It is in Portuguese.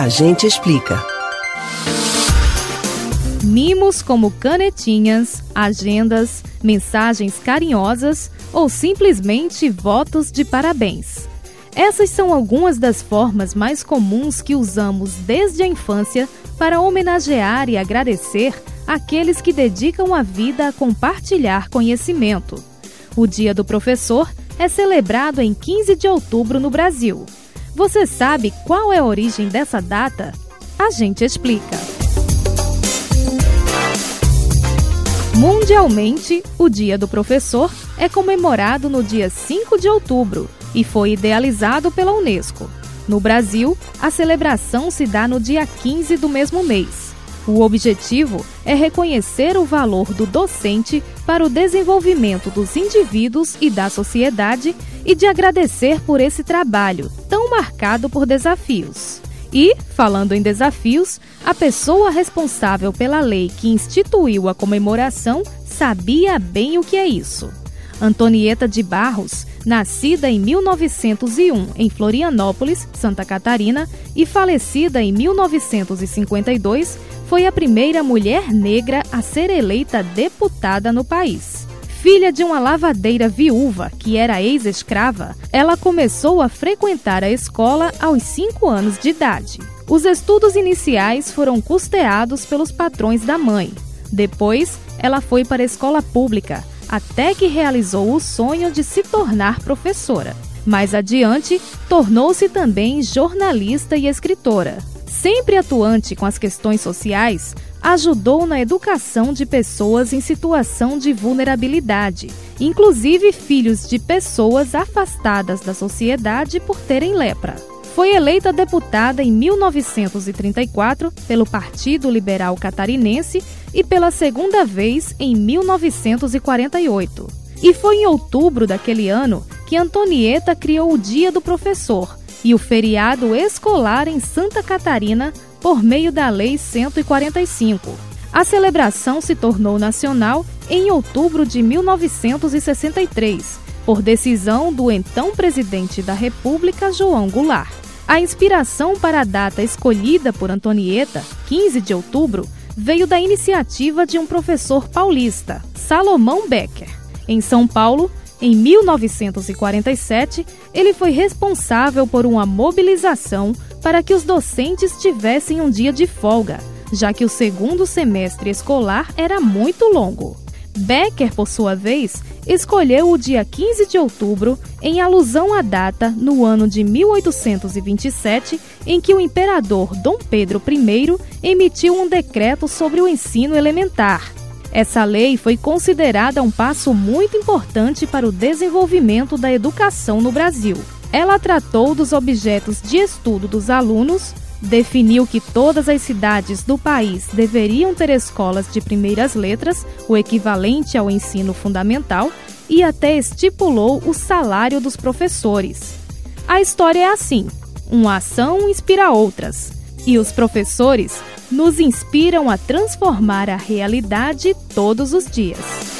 A gente explica. Mimos como canetinhas, agendas, mensagens carinhosas ou simplesmente votos de parabéns. Essas são algumas das formas mais comuns que usamos desde a infância para homenagear e agradecer aqueles que dedicam a vida a compartilhar conhecimento. O Dia do Professor é celebrado em 15 de outubro no Brasil. Você sabe qual é a origem dessa data? A gente explica. Mundialmente, o Dia do Professor é comemorado no dia 5 de outubro e foi idealizado pela Unesco. No Brasil, a celebração se dá no dia 15 do mesmo mês. O objetivo é reconhecer o valor do docente para o desenvolvimento dos indivíduos e da sociedade e de agradecer por esse trabalho tão marcado por desafios. E, falando em desafios, a pessoa responsável pela lei que instituiu a comemoração sabia bem o que é isso. Antonieta de Barros, nascida em 1901 em Florianópolis, Santa Catarina, e falecida em 1952, foi a primeira mulher negra a ser eleita deputada no país. Filha de uma lavadeira viúva que era ex-escrava, ela começou a frequentar a escola aos 5 anos de idade. Os estudos iniciais foram custeados pelos patrões da mãe. Depois, ela foi para a escola pública, até que realizou o sonho de se tornar professora. Mais adiante, tornou-se também jornalista e escritora. Sempre atuante com as questões sociais, ajudou na educação de pessoas em situação de vulnerabilidade, inclusive filhos de pessoas afastadas da sociedade por terem lepra. Foi eleita deputada em 1934 pelo Partido Liberal Catarinense e pela segunda vez em 1948. E foi em outubro daquele ano que Antonieta criou o Dia do Professor e o feriado escolar em Santa Catarina por meio da Lei 145. A celebração se tornou nacional em outubro de 1963, por decisão do então presidente da República, João Goulart. A inspiração para a data escolhida por Antonieta, 15 de outubro, veio da iniciativa de um professor paulista, Salomão Becker. Em São Paulo, em 1947, ele foi responsável por uma mobilização para que os docentes tivessem um dia de folga, já que o segundo semestre escolar era muito longo. Becker, por sua vez, escolheu o dia 15 de outubro em alusão à data no ano de 1827 em que o imperador Dom Pedro I emitiu um decreto sobre o ensino elementar. Essa lei foi considerada um passo muito importante para o desenvolvimento da educação no Brasil. Ela tratou dos objetos de estudo dos alunos, definiu que todas as cidades do país deveriam ter escolas de primeiras letras, o equivalente ao ensino fundamental, e até estipulou o salário dos professores. A história é assim: uma ação inspira outras, e os professores nos inspiram a transformar a realidade todos os dias.